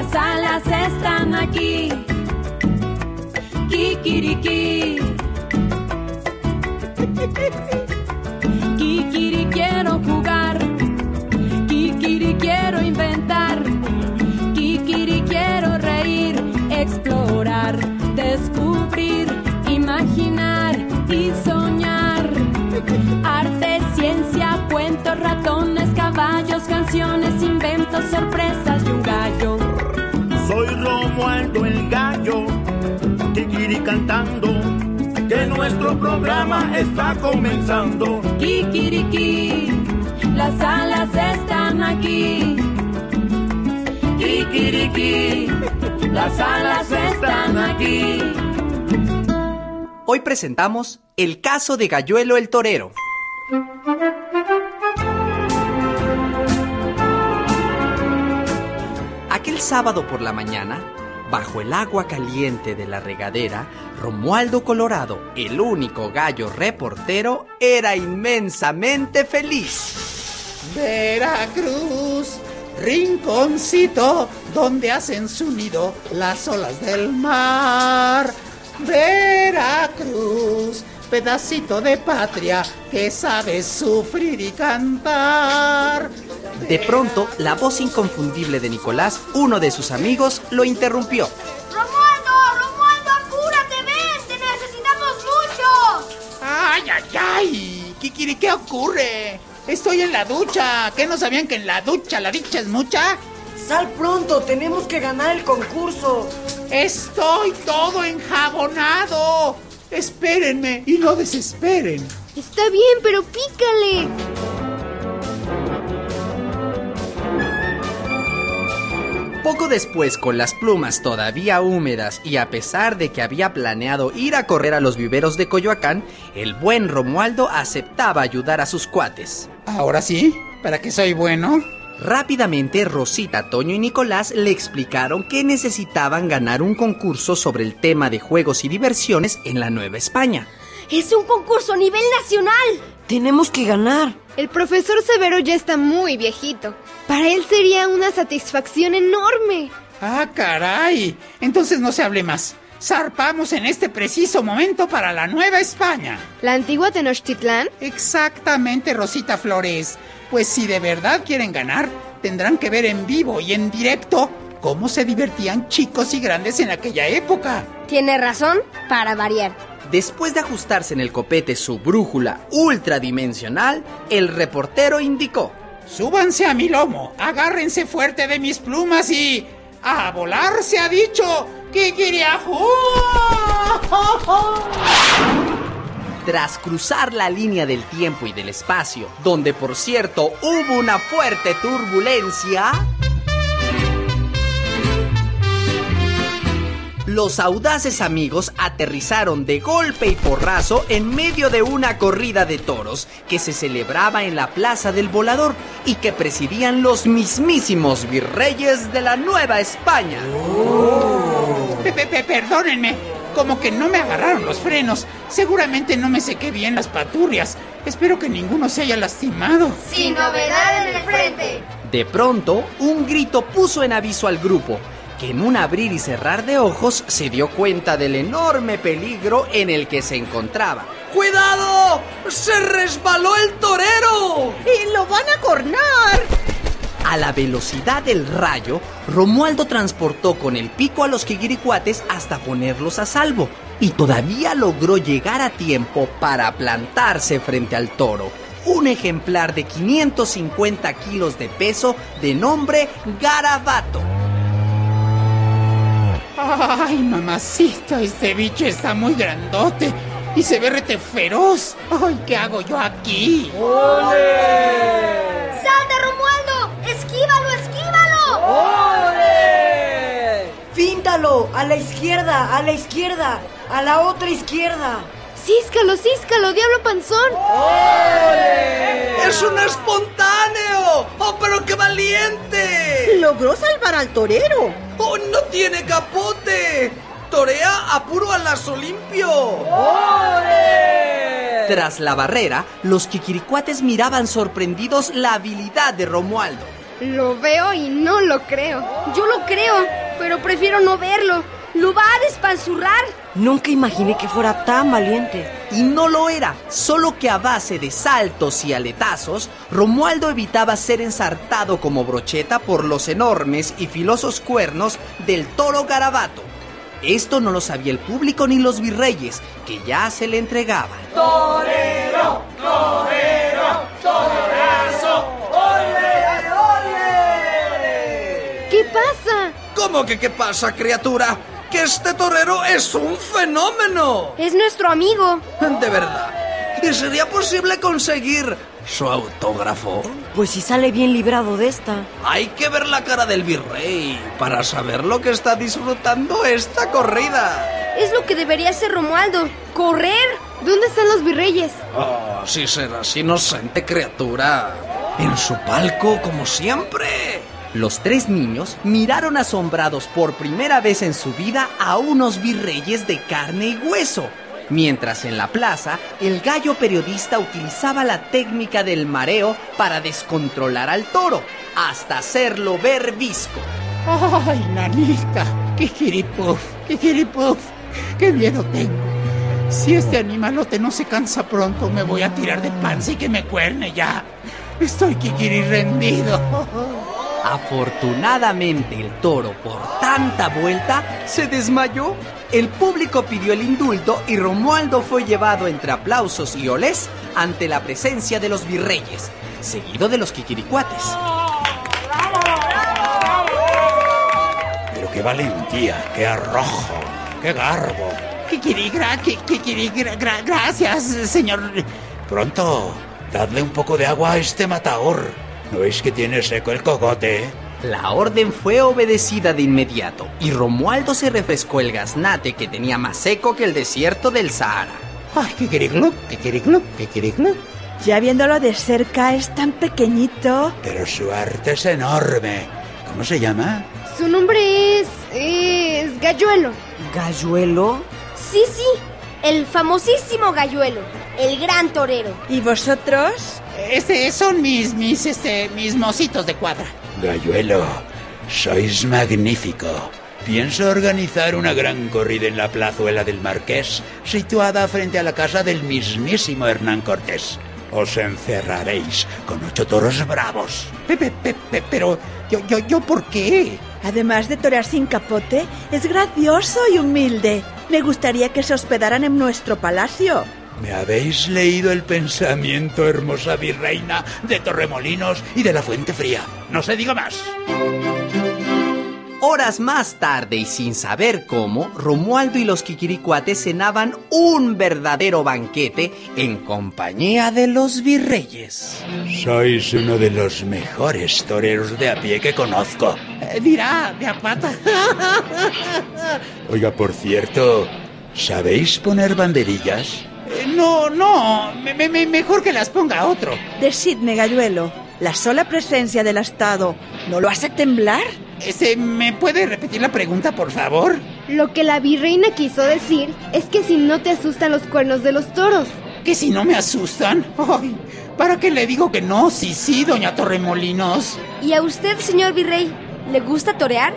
las alas están aquí. Kikiriki. Kikiri quiero jugar. Kikiri quiero inventar. Kikiri quiero reír, explorar, descubrir, imaginar y soñar. Arte, ciencia, cuentos, ratones, caballos, canciones, inventos, sorpresas y un gallo. Soy Romualdo el gallo, Kikiri cantando, que nuestro programa está comenzando. Kikiriki, las alas están aquí. Kikiriki, las alas están aquí. Hoy presentamos el caso de Galluelo el Torero. Sábado por la mañana, bajo el agua caliente de la regadera, Romualdo Colorado, el único gallo reportero, era inmensamente feliz. Veracruz, rinconcito donde hacen su nido las olas del mar. Veracruz, pedacito de patria que sabe sufrir y cantar. De pronto, la voz inconfundible de Nicolás, uno de sus amigos, lo interrumpió. ¡Romualdo! ¡Romualdo, apúrate! ¡Ven! ¡Te necesitamos mucho! ¡Ay, ay, ay! Kikiri, ¿qué ocurre? Estoy en la ducha. ¿Qué no sabían que en la ducha la dicha es mucha? Sal pronto, tenemos que ganar el concurso. Estoy todo enjabonado. Espérenme y no desesperen. Está bien, pero pícale. Poco después, con las plumas todavía húmedas y a pesar de que había planeado ir a correr a los viveros de Coyoacán, el buen Romualdo aceptaba ayudar a sus cuates. Ahora sí, ¿para qué soy bueno? Rápidamente, Rosita, Toño y Nicolás le explicaron que necesitaban ganar un concurso sobre el tema de juegos y diversiones en la Nueva España. Es un concurso a nivel nacional. Tenemos que ganar. El profesor Severo ya está muy viejito. Para él sería una satisfacción enorme. Ah, caray. Entonces no se hable más. Zarpamos en este preciso momento para la Nueva España. ¿La antigua Tenochtitlán? Exactamente, Rosita Flores. Pues si de verdad quieren ganar, tendrán que ver en vivo y en directo cómo se divertían chicos y grandes en aquella época. Tiene razón, para variar. Después de ajustarse en el copete su brújula ultradimensional, el reportero indicó. Súbanse a mi lomo, agárrense fuerte de mis plumas y... ¡A volar se ha dicho! ¡Kikiriajú! Tras cruzar la línea del tiempo y del espacio, donde por cierto hubo una fuerte turbulencia, los audaces amigos aterrizaron de golpe y porrazo en medio de una corrida de toros que se celebraba en la Plaza del Volador y que presidían los mismísimos virreyes de la Nueva España. Perdónenme, como que no me agarraron los frenos. Seguramente no me sequé bien las paturrias. Espero que ninguno se haya lastimado. Sin novedad en el frente. De pronto, un grito puso en aviso al grupo, que en un abrir y cerrar de ojos se dio cuenta del enorme peligro en el que se encontraba. ¡Cuidado! ¡Se resbaló el torero! ¡Y lo van a cornar! A la velocidad del rayo, Romualdo transportó con el pico a los quiguiricuates hasta ponerlos a salvo y todavía logró llegar a tiempo para plantarse frente al toro. Un ejemplar de 550 kilos de peso de nombre Garabato. Ay, mamacita, este bicho está muy grandote y se ve rete feroz. Ay, ¿qué hago yo aquí? ¡Salta, Fíntalo, a la izquierda, a la izquierda, a la otra izquierda. ¡Císcalo, císcalo, diablo panzón! ¡Es un espontáneo! ¡Oh, pero qué valiente! Logró salvar al torero. ¡Oh, no tiene capote! ¡Torea a puro alazo limpio! Tras la barrera, los quiquiricuates miraban sorprendidos la habilidad de Romualdo. Lo veo y no lo creo. Yo lo creo, pero prefiero no verlo. Lo va a despanzurrar. Nunca imaginé que fuera tan valiente. Y no lo era, solo que a base de saltos y aletazos, Romualdo evitaba ser ensartado como brocheta por los enormes y filosos cuernos del toro garabato. Esto no lo sabía el público ni los virreyes, que ya se le entregaban. ¡Torero! ¡Torero! ¡Toreazo! ¿Cómo que qué pasa, criatura? Que este torero es un fenómeno. Es nuestro amigo. De verdad. ¿Y sería posible conseguir su autógrafo? Pues si sale bien librado de esta. Hay que ver la cara del virrey para saber lo que está disfrutando esta corrida. Es lo que debería hacer Romualdo. Correr. ¿Dónde están los virreyes? Oh, si serás inocente criatura. En su palco, como siempre. Los tres niños miraron asombrados por primera vez en su vida a unos virreyes de carne y hueso, mientras en la plaza el gallo periodista utilizaba la técnica del mareo para descontrolar al toro, hasta hacerlo ver visco. Ay, nanita, qué jiripuf, qué jiripuf, qué miedo tengo. Si este animalote no se cansa pronto, me voy a tirar de panza y que me cuerne ya. Estoy kikiri rendido. Afortunadamente el toro, por tanta vuelta, se desmayó. El público pidió el indulto y Romualdo fue llevado entre aplausos y olés ante la presencia de los virreyes, seguido de los quiquiricuates. Pero qué valentía, qué arrojo, qué garbo. Kikirigra, ki- kikirigra, gra- gracias, señor. Pronto, dadle un poco de agua a este matador. ¿No veis que tiene seco el cogote? La orden fue obedecida de inmediato y Romualdo se refrescó el gaznate que tenía más seco que el desierto del Sahara. Ay, kikiriglup, kikiriglup, kikiriglup. Ya viéndolo de cerca, es tan pequeñito. Pero su arte es enorme. ¿Cómo se llama? Su nombre es... es Galluelo. ¿Galluelo? Sí, sí. El famosísimo Galluelo. El gran torero. ¿Y vosotros? Este son mis, mis, este, mis mocitos de cuadra. Galluelo, sois magnífico. Pienso organizar una gran corrida en la plazuela del Marqués, situada frente a la casa del mismísimo Hernán Cortés. Os encerraréis con ocho toros bravos. Pepe, pepe, pero yo, yo, yo, ¿por qué? Además de torear sin capote, es gracioso y humilde. Me gustaría que se hospedaran en nuestro palacio. ¿Me habéis leído el pensamiento, hermosa virreina de Torremolinos y de la Fuente Fría? No se diga más. Horas más tarde y sin saber cómo, Romualdo y los Quiquiricuates cenaban un verdadero banquete en compañía de los virreyes. Sois uno de los mejores toreros de a pie que conozco. Eh, dirá, de a pata. Oiga, por cierto, ¿sabéis poner banderillas? Eh, no, no, me- me- me- mejor que las ponga otro. Decidme, Galluelo, ¿la sola presencia del Estado no lo hace temblar? Este, ¿me puede repetir la pregunta, por favor? Lo que la virreina quiso decir es que si no te asustan los cuernos de los toros. Que si no me asustan. Ay, ¿para qué le digo que no? Sí, sí, doña Torremolinos. ¿Y a usted, señor virrey, le gusta torear?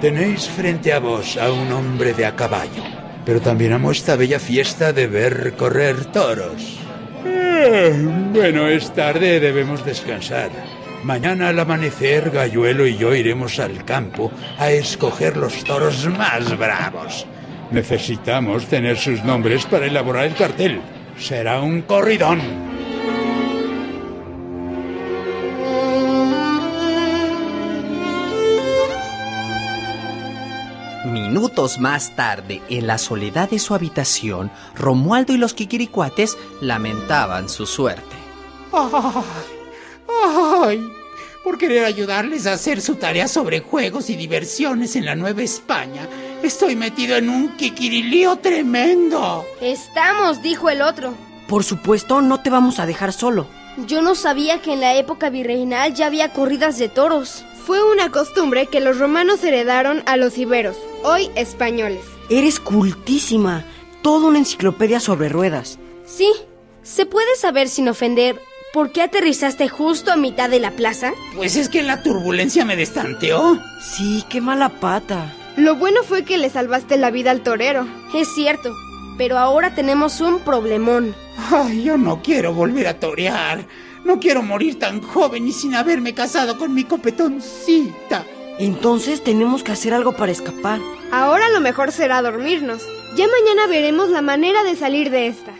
Tenéis frente a vos a un hombre de a caballo, pero también amo esta bella fiesta de ver correr toros. Eh, bueno, es tarde, debemos descansar. Mañana al amanecer, Galluelo y yo iremos al campo a escoger los toros más bravos. Necesitamos tener sus nombres para elaborar el cartel. Será un corridón. Minutos más tarde, en la soledad de su habitación, Romualdo y los Quiquiricuates lamentaban su suerte. Ay, ay, por querer ayudarles a hacer su tarea sobre juegos y diversiones en la Nueva España, estoy metido en un quiquirilío tremendo. Estamos, dijo el otro. Por supuesto, no te vamos a dejar solo. Yo no sabía que en la época virreinal ya había corridas de toros. Fue una costumbre que los romanos heredaron a los iberos, hoy españoles. Eres cultísima. Toda una enciclopedia sobre ruedas. Sí, se puede saber sin ofender ¿Por qué aterrizaste justo a mitad de la plaza? Pues es que la turbulencia me destanteó. Sí, qué mala pata. Lo bueno fue que le salvaste la vida al torero. Es cierto, pero ahora tenemos un problemón. Ay, yo no quiero volver a torear. No quiero morir tan joven y sin haberme casado con mi copetoncita. Entonces tenemos que hacer algo para escapar. Ahora lo mejor será dormirnos. Ya mañana veremos la manera de salir de esta.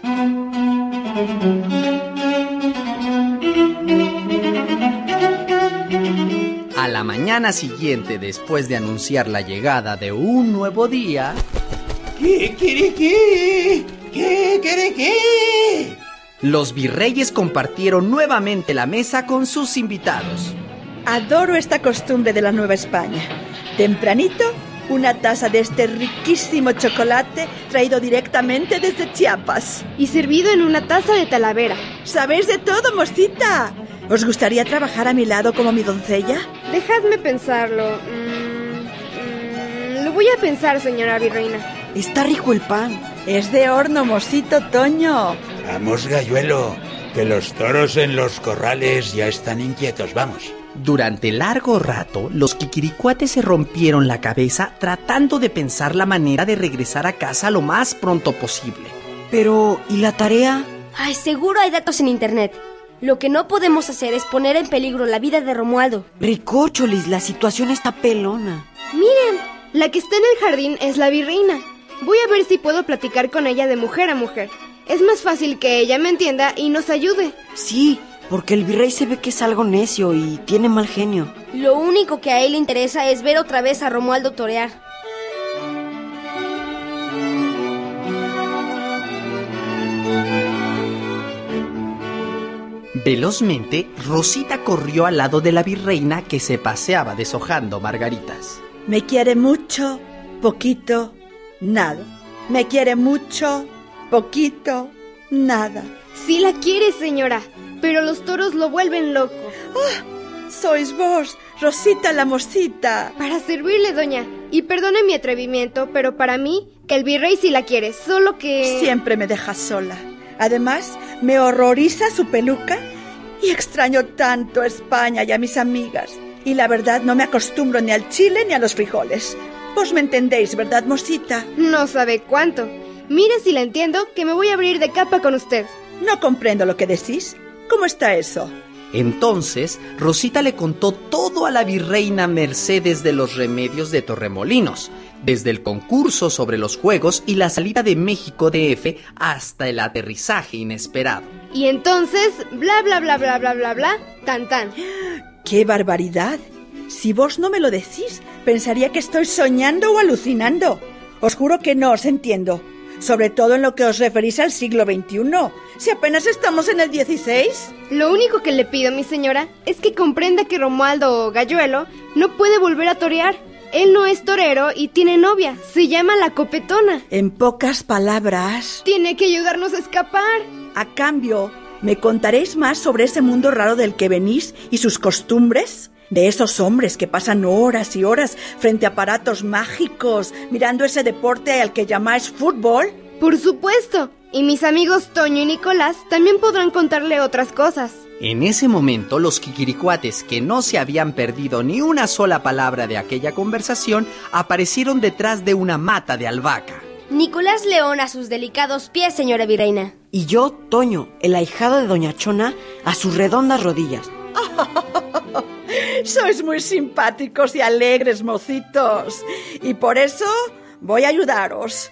A la mañana siguiente, después de anunciar la llegada de un nuevo día, ¿Qué quiere qué? ¿Qué quiere qué? Los virreyes compartieron nuevamente la mesa con sus invitados. Adoro esta costumbre de la Nueva España. Tempranito, una taza de este riquísimo chocolate traído directamente desde Chiapas. Y servido en una taza de talavera. ¿Sabéis de todo, mosita? ¿Os gustaría trabajar a mi lado como mi doncella? Dejadme pensarlo. Mm, mm, lo voy a pensar, señora virreina. Está rico el pan. Es de horno, mosito Toño. Vamos, galluelo, que los toros en los corrales ya están inquietos, vamos. Durante largo rato, los quiquiricuates se rompieron la cabeza tratando de pensar la manera de regresar a casa lo más pronto posible. Pero, ¿y la tarea? Ay, seguro hay datos en internet. Lo que no podemos hacer es poner en peligro la vida de Romualdo. Ricócholis, la situación está pelona. Miren, la que está en el jardín es la virreina. Voy a ver si puedo platicar con ella de mujer a mujer. Es más fácil que ella me entienda y nos ayude. Sí, porque el virrey se ve que es algo necio y tiene mal genio. Lo único que a él le interesa es ver otra vez a Romualdo torear. Velozmente, Rosita corrió al lado de la virreina que se paseaba deshojando margaritas. Me quiere mucho, poquito, nada. Me quiere mucho, poquito, nada. Sí la quiere, señora, pero los toros lo vuelven loco. Sois vos, Rosita la mosita. Para servirle, doña. Y perdone mi atrevimiento, pero para mí, el virrey sí la quiere, solo que... Siempre me deja sola. Además, me horroriza su peluca y extraño tanto a España y a mis amigas. Y la verdad no me acostumbro ni al chile ni a los frijoles. Vos me entendéis, ¿verdad, mosita? No sabe cuánto. Mire si la entiendo, que me voy a abrir de capa con usted. No comprendo lo que decís. ¿Cómo está eso? Entonces, Rosita le contó todo a la virreina Mercedes de los Remedios de Torremolinos, desde el concurso sobre los juegos y la salida de México DF hasta el aterrizaje inesperado. Y entonces, bla bla bla bla bla bla bla, tan tan. ¡Qué barbaridad! Si vos no me lo decís, pensaría que estoy soñando o alucinando. Os juro que no os entiendo. Sobre todo en lo que os referís al siglo XXI. Si apenas estamos en el XVI. Lo único que le pido, mi señora, es que comprenda que Romualdo Galluelo no puede volver a torear. Él no es torero y tiene novia. Se llama la copetona. En pocas palabras, Tiene que ayudarnos a escapar. a cambio, ¿me contaréis más sobre ese mundo raro del que venís y sus costumbres? De esos hombres que pasan horas y horas frente a aparatos mágicos, mirando ese deporte al que llamáis fútbol. Por supuesto. Y mis amigos Toño y Nicolás también podrán contarle otras cosas. En ese momento, los quiquiricuates, que no se habían perdido ni una sola palabra de aquella conversación, aparecieron detrás de una mata de albahaca. Nicolás León a sus delicados pies, señora virreina. Y yo, Toño, el ahijado de Doña Chona, a sus redondas rodillas. Sois muy simpáticos y alegres, mocitos. Y por eso voy a ayudaros.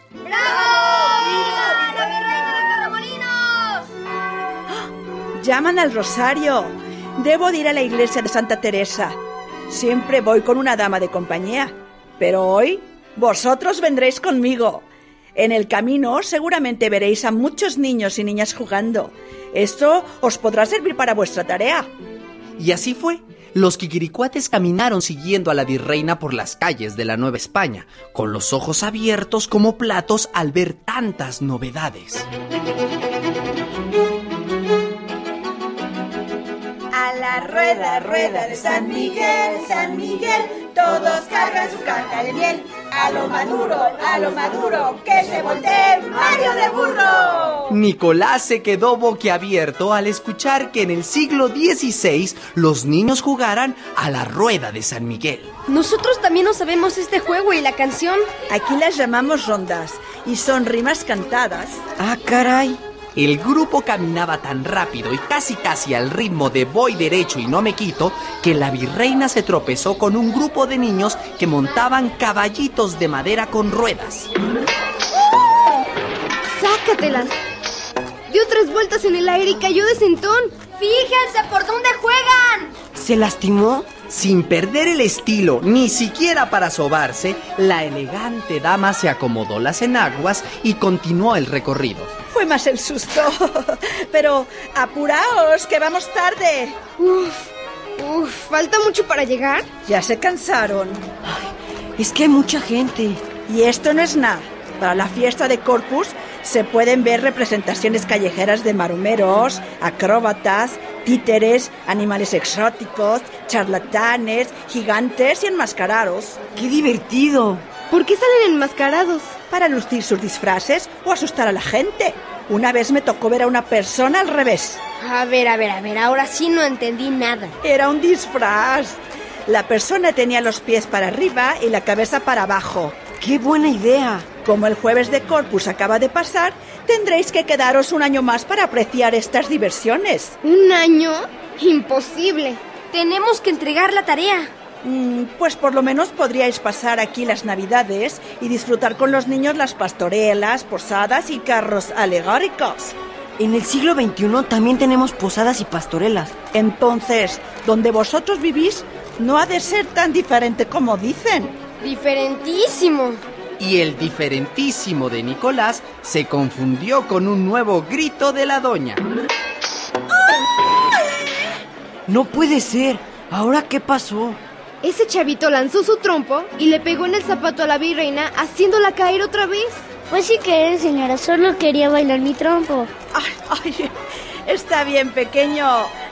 Llaman al rosario. Debo de ir a la iglesia de Santa Teresa. Siempre voy con una dama de compañía. Pero hoy vosotros vendréis conmigo. En el camino seguramente veréis a muchos niños y niñas jugando. Esto os podrá servir para vuestra tarea. Y así fue. Los quiquiricuates caminaron siguiendo a la virreina por las calles de la Nueva España, con los ojos abiertos como platos al ver tantas novedades. A la rueda, rueda de San Miguel, San Miguel, todos cargan su caja de miel. A lo maduro, a lo maduro, que se voltee Mario de burro. Nicolás se quedó boquiabierto al escuchar que en el siglo XVI los niños jugaran a la rueda de San Miguel. Nosotros también no sabemos este juego y la canción. Aquí las llamamos rondas y son rimas cantadas. Ah, caray. El grupo caminaba tan rápido y casi casi al ritmo de voy derecho y no me quito que la virreina se tropezó con un grupo de niños que montaban caballitos de madera con ruedas. ¡Sácatelas! Dio tres vueltas en el aire y cayó de sentón. Fíjense por dónde juegan. ¿Se lastimó? Sin perder el estilo, ni siquiera para sobarse, la elegante dama se acomodó las enaguas y continuó el recorrido. Fue más el susto. Pero apuraos, que vamos tarde. Uf, uf, ¿falta mucho para llegar? Ya se cansaron. Es que hay mucha gente. Y esto no es nada. Para la fiesta de Corpus se pueden ver representaciones callejeras de marumeros, acróbatas, títeres, animales exóticos, charlatanes, gigantes y enmascarados. ¡Qué divertido! ¿Por qué salen enmascarados? Para lucir sus disfraces o asustar a la gente. Una vez me tocó ver a una persona al revés. A ver, a ver, a ver, ahora sí no entendí nada. Era un disfraz. La persona tenía los pies para arriba y la cabeza para abajo. ¡Qué buena idea! Como el jueves de Corpus acaba de pasar, tendréis que quedaros un año más para apreciar estas diversiones. ¿Un año? Imposible. Tenemos que entregar la tarea. Mm, Pues por lo menos podríais pasar aquí las navidades y disfrutar con los niños las pastorelas, posadas y carros alegóricos. En el siglo XXI también tenemos posadas y pastorelas. Entonces, donde vosotros vivís, no ha de ser tan diferente como dicen. Diferentísimo. Y el diferentísimo de Nicolás se confundió con un nuevo grito de la doña. No puede ser. ¿Ahora qué pasó? Ese chavito lanzó su trompo y le pegó en el zapato a la virreina, haciéndola caer otra vez. Pues sí que señora, solo quería bailar mi trompo. Ay, ay, está bien, pequeño.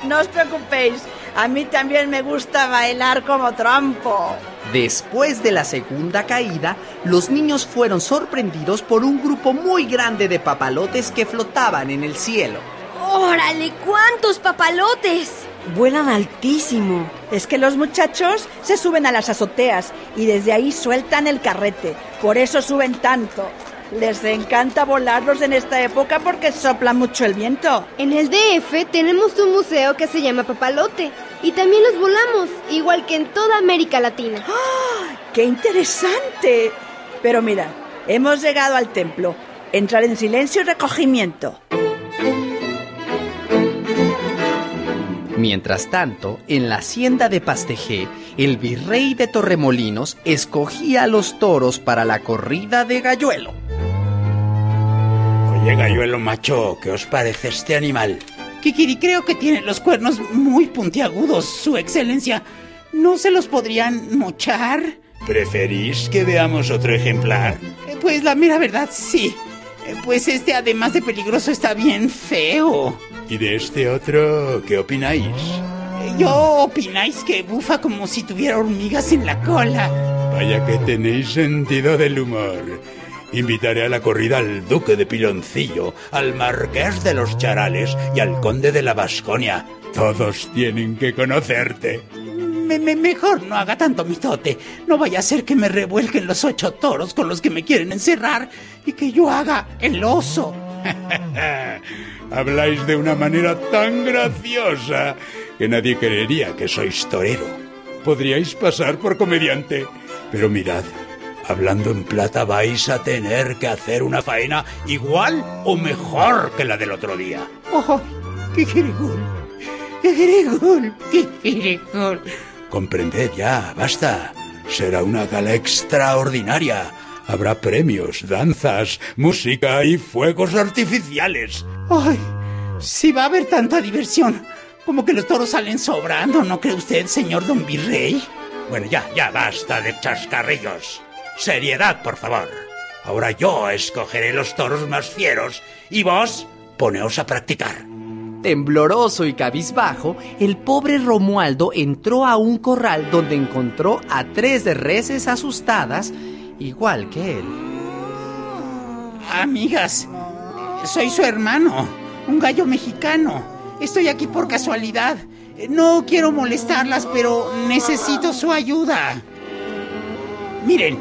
No os preocupéis. A mí también me gusta bailar como trompo. Después de la segunda caída, los niños fueron sorprendidos por un grupo muy grande de papalotes que flotaban en el cielo. ¡Órale! ¿Cuántos papalotes? Vuelan altísimo. Es que los muchachos se suben a las azoteas y desde ahí sueltan el carrete. Por eso suben tanto. Les encanta volarlos en esta época porque sopla mucho el viento. En el DF tenemos un museo que se llama Papalote y también los volamos, igual que en toda América Latina. ¡Ah! ¡Qué interesante! Pero mira, hemos llegado al templo. Entrar en silencio y recogimiento. Mientras tanto, en la hacienda de Pastejé, el virrey de Torremolinos escogía a los toros para la corrida de Galluelo. Oye, Galluelo macho, ¿qué os parece este animal? Kikiri creo que tiene los cuernos muy puntiagudos, Su Excelencia. ¿No se los podrían mochar? ¿Preferís que veamos otro ejemplar? Eh, Pues la mera verdad, sí. Eh, Pues este, además de peligroso, está bien feo. ¿Y de este otro qué opináis? Yo opináis que bufa como si tuviera hormigas en la cola. Vaya que tenéis sentido del humor. Invitaré a la corrida al duque de Piloncillo, al marqués de los Charales y al conde de la Vasconia. Todos tienen que conocerte. Me- me- mejor no haga tanto mitote. No vaya a ser que me revuelquen los ocho toros con los que me quieren encerrar y que yo haga el oso. Habláis de una manera tan graciosa que nadie creería que sois torero. Podríais pasar por comediante, pero mirad, hablando en plata vais a tener que hacer una faena igual o mejor que la del otro día. ¡Oh! ¡Kikirigul! ¡Kikirigul! ¡Kikirigul! Comprended ya, basta. Será una gala extraordinaria. Habrá premios, danzas, música y fuegos artificiales. ¡Ay! Si va a haber tanta diversión, como que los toros salen sobrando, ¿no cree usted, señor don Virrey? Bueno, ya, ya basta de chascarrillos. Seriedad, por favor. Ahora yo escogeré los toros más fieros y vos poneos a practicar. Tembloroso y cabizbajo, el pobre Romualdo entró a un corral donde encontró a tres reses asustadas igual que él. Amigas, soy su hermano, un gallo mexicano. Estoy aquí por casualidad. No quiero molestarlas, pero necesito su ayuda. Miren,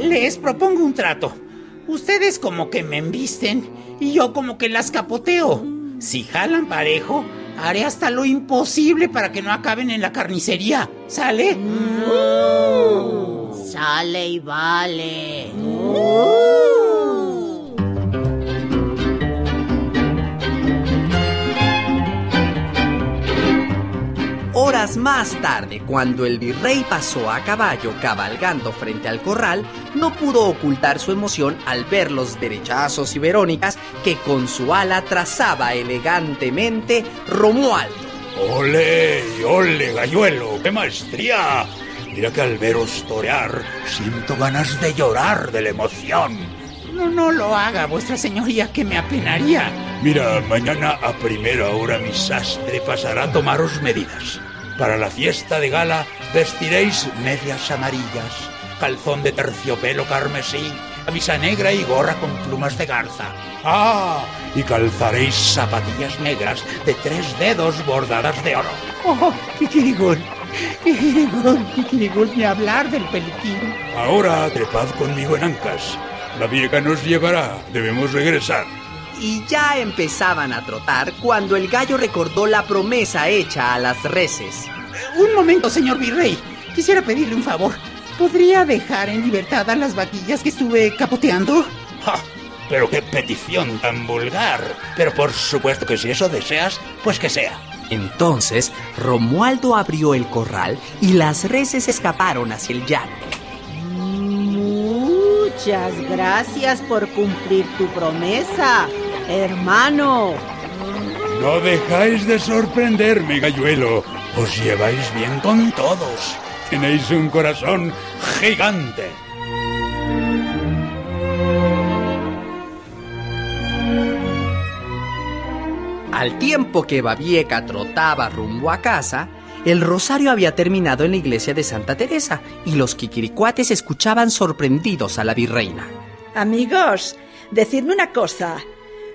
les propongo un trato. Ustedes como que me embisten y yo como que las capoteo. Si jalan parejo, haré hasta lo imposible para que no acaben en la carnicería. ¿Sale? Sale y vale. Horas más tarde, cuando el virrey pasó a caballo cabalgando frente al corral, no pudo ocultar su emoción al ver los derechazos y verónicas que con su ala trazaba elegantemente Romualdo. ¡Ole, ole, galluelo! ¡Qué maestría! Mira que al veros torear siento ganas de llorar de la emoción. No, no lo haga, vuestra señoría, que me apenaría. Mira, mañana a primera hora mi sastre pasará a tomaros medidas. Para la fiesta de gala vestiréis medias amarillas, calzón de terciopelo carmesí, camisa negra y gorra con plumas de garza. ¡Ah! Y calzaréis zapatillas negras de tres dedos bordadas de oro. ¡Oh! Kikirigul, Kikirigul, ni hablar del peliquín. Ahora trepad conmigo en ancas. La vieja nos llevará. Debemos regresar. Y ya empezaban a trotar cuando el gallo recordó la promesa hecha a las reses. Un momento, señor virrey. Quisiera pedirle un favor. ¿Podría dejar en libertad a las vaquillas que estuve capoteando? ¡Ja! Pero qué petición tan vulgar. Pero por supuesto que si eso deseas, pues que sea. Entonces, Romualdo abrió el corral y las reses escaparon hacia el llano. Muchas gracias por cumplir tu promesa, hermano. No dejáis de sorprenderme, galluelo. Os lleváis bien con todos. Tenéis un corazón gigante. Al tiempo que Babieca trotaba rumbo a casa, el rosario había terminado en la iglesia de Santa Teresa y los quiquiricuates escuchaban sorprendidos a la virreina. Amigos, decidme una cosa.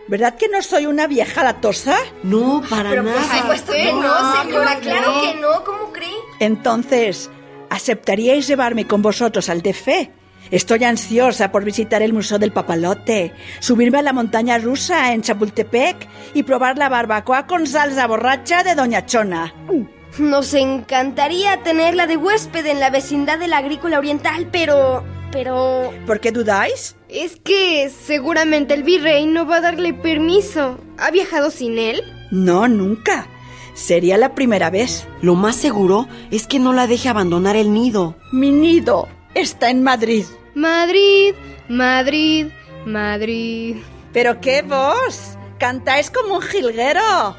¿Verdad que no soy una vieja latosa? No, para Pero por nada. supuesto que no, señora, claro que no, ¿cómo cree? Entonces, ¿aceptaríais llevarme con vosotros al DF? Estoy ansiosa por visitar el Museo del Papalote, subirme a la montaña rusa en Chapultepec y probar la barbacoa con salsa borracha de Doña Chona. Nos encantaría tenerla de huésped en la vecindad de la Agrícola Oriental, pero... pero... ¿Por qué dudáis? Es que seguramente el virrey no va a darle permiso. ¿Ha viajado sin él? No, nunca. Sería la primera vez. Lo más seguro es que no la deje abandonar el nido. Mi nido está en Madrid. Madrid, Madrid, Madrid. ¿Pero qué voz? Cantáis como un jilguero.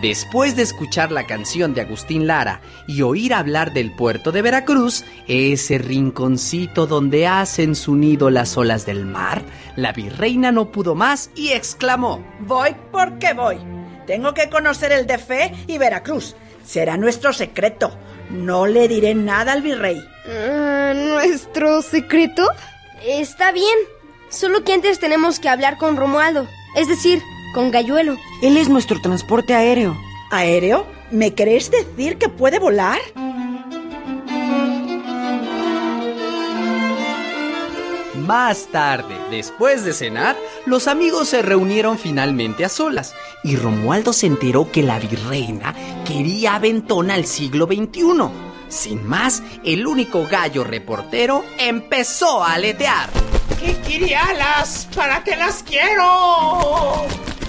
Después de escuchar la canción de Agustín Lara y oír hablar del puerto de Veracruz, ese rinconcito donde hacen su nido las olas del mar, la virreina no pudo más y exclamó: Voy porque voy. Tengo que conocer el DF y Veracruz. Será nuestro secreto. No le diré nada al virrey. Ah, ¿Nuestro secreto? Está bien. Solo que antes tenemos que hablar con Romualdo. Es decir, con Galluelo. Él es nuestro transporte aéreo. ¿Aéreo? ¿Me queréis decir que puede volar? Más tarde, después de cenar, los amigos se reunieron finalmente a solas y Romualdo se enteró que la virreina quería aventón al siglo XXI. Sin más, el único gallo reportero empezó a aletear. ¡Kikirialas! ¿Para qué las quiero?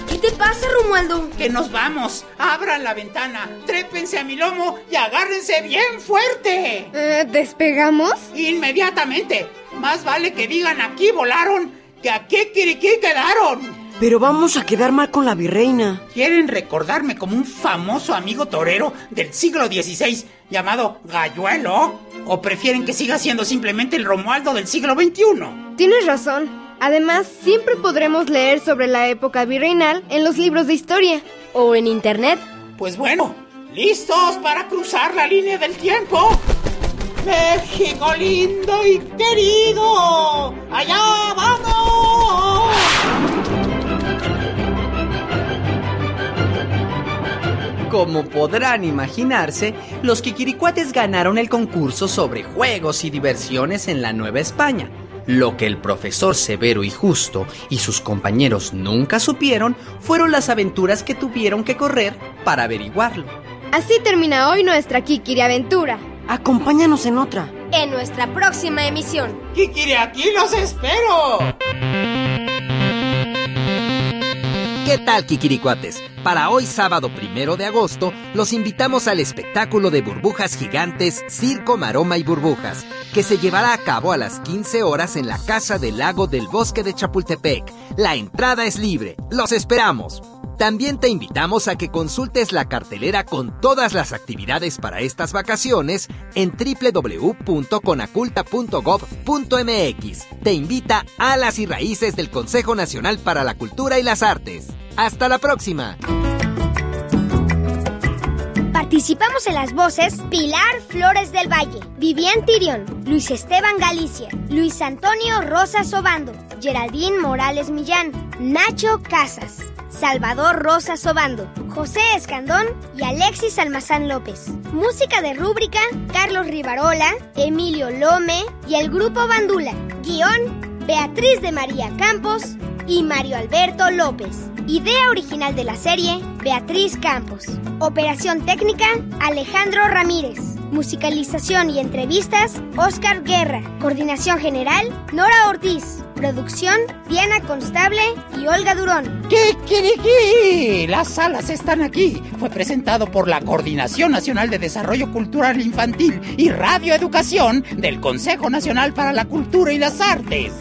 ¿Qué te pasa, Romualdo? Que nos vamos. Abran la ventana, trépense a mi lomo y agárrense bien fuerte. Eh, ¿Despegamos? Inmediatamente. Más vale que digan aquí volaron que aquí Kikiriki quedaron. Pero vamos a quedar mal con la virreina. ¿Quieren recordarme como un famoso amigo torero del siglo XVI llamado Galluelo? ¿O prefieren que siga siendo simplemente el Romualdo del siglo XXI? Tienes razón. Además, siempre podremos leer sobre la época virreinal en los libros de historia. O en internet. Pues bueno, ¿listos para cruzar la línea del tiempo? México lindo y querido. ¡Allá vamos! Como podrán imaginarse, los Kikiricuates ganaron el concurso sobre juegos y diversiones en la Nueva España. Lo que el profesor Severo y Justo y sus compañeros nunca supieron fueron las aventuras que tuvieron que correr para averiguarlo. Así termina hoy nuestra Kikiri aventura. Acompáñanos en otra. En nuestra próxima emisión. Kikiri, aquí los espero. ¿Qué tal, Kikiricuates? Para hoy sábado primero de agosto, los invitamos al espectáculo de burbujas gigantes Circo, Maroma y Burbujas, que se llevará a cabo a las 15 horas en la Casa del Lago del Bosque de Chapultepec. La entrada es libre. ¡Los esperamos! También te invitamos a que consultes la cartelera con todas las actividades para estas vacaciones en www.conaculta.gov.mx. Te invita Alas y Raíces del Consejo Nacional para la Cultura y las Artes. ¡Hasta la próxima! Participamos en las voces Pilar Flores del Valle, Vivian Tirión, Luis Esteban Galicia, Luis Antonio Rosas Obando, Geraldine Morales Millán, Nacho Casas, Salvador Rosas Obando, José Escandón y Alexis Almazán López. Música de rúbrica Carlos Rivarola, Emilio Lome y el grupo Bandula. Guión Beatriz de María Campos y Mario Alberto López. Idea original de la serie, Beatriz Campos. Operación técnica, Alejandro Ramírez. Musicalización y entrevistas, Oscar Guerra. Coordinación general, Nora Ortiz. Producción, Diana Constable y Olga Durón. ¡Kikiriki! Las alas están aquí. Fue presentado por la Coordinación Nacional de Desarrollo Cultural Infantil y Radio Educación del Consejo Nacional para la Cultura y las Artes.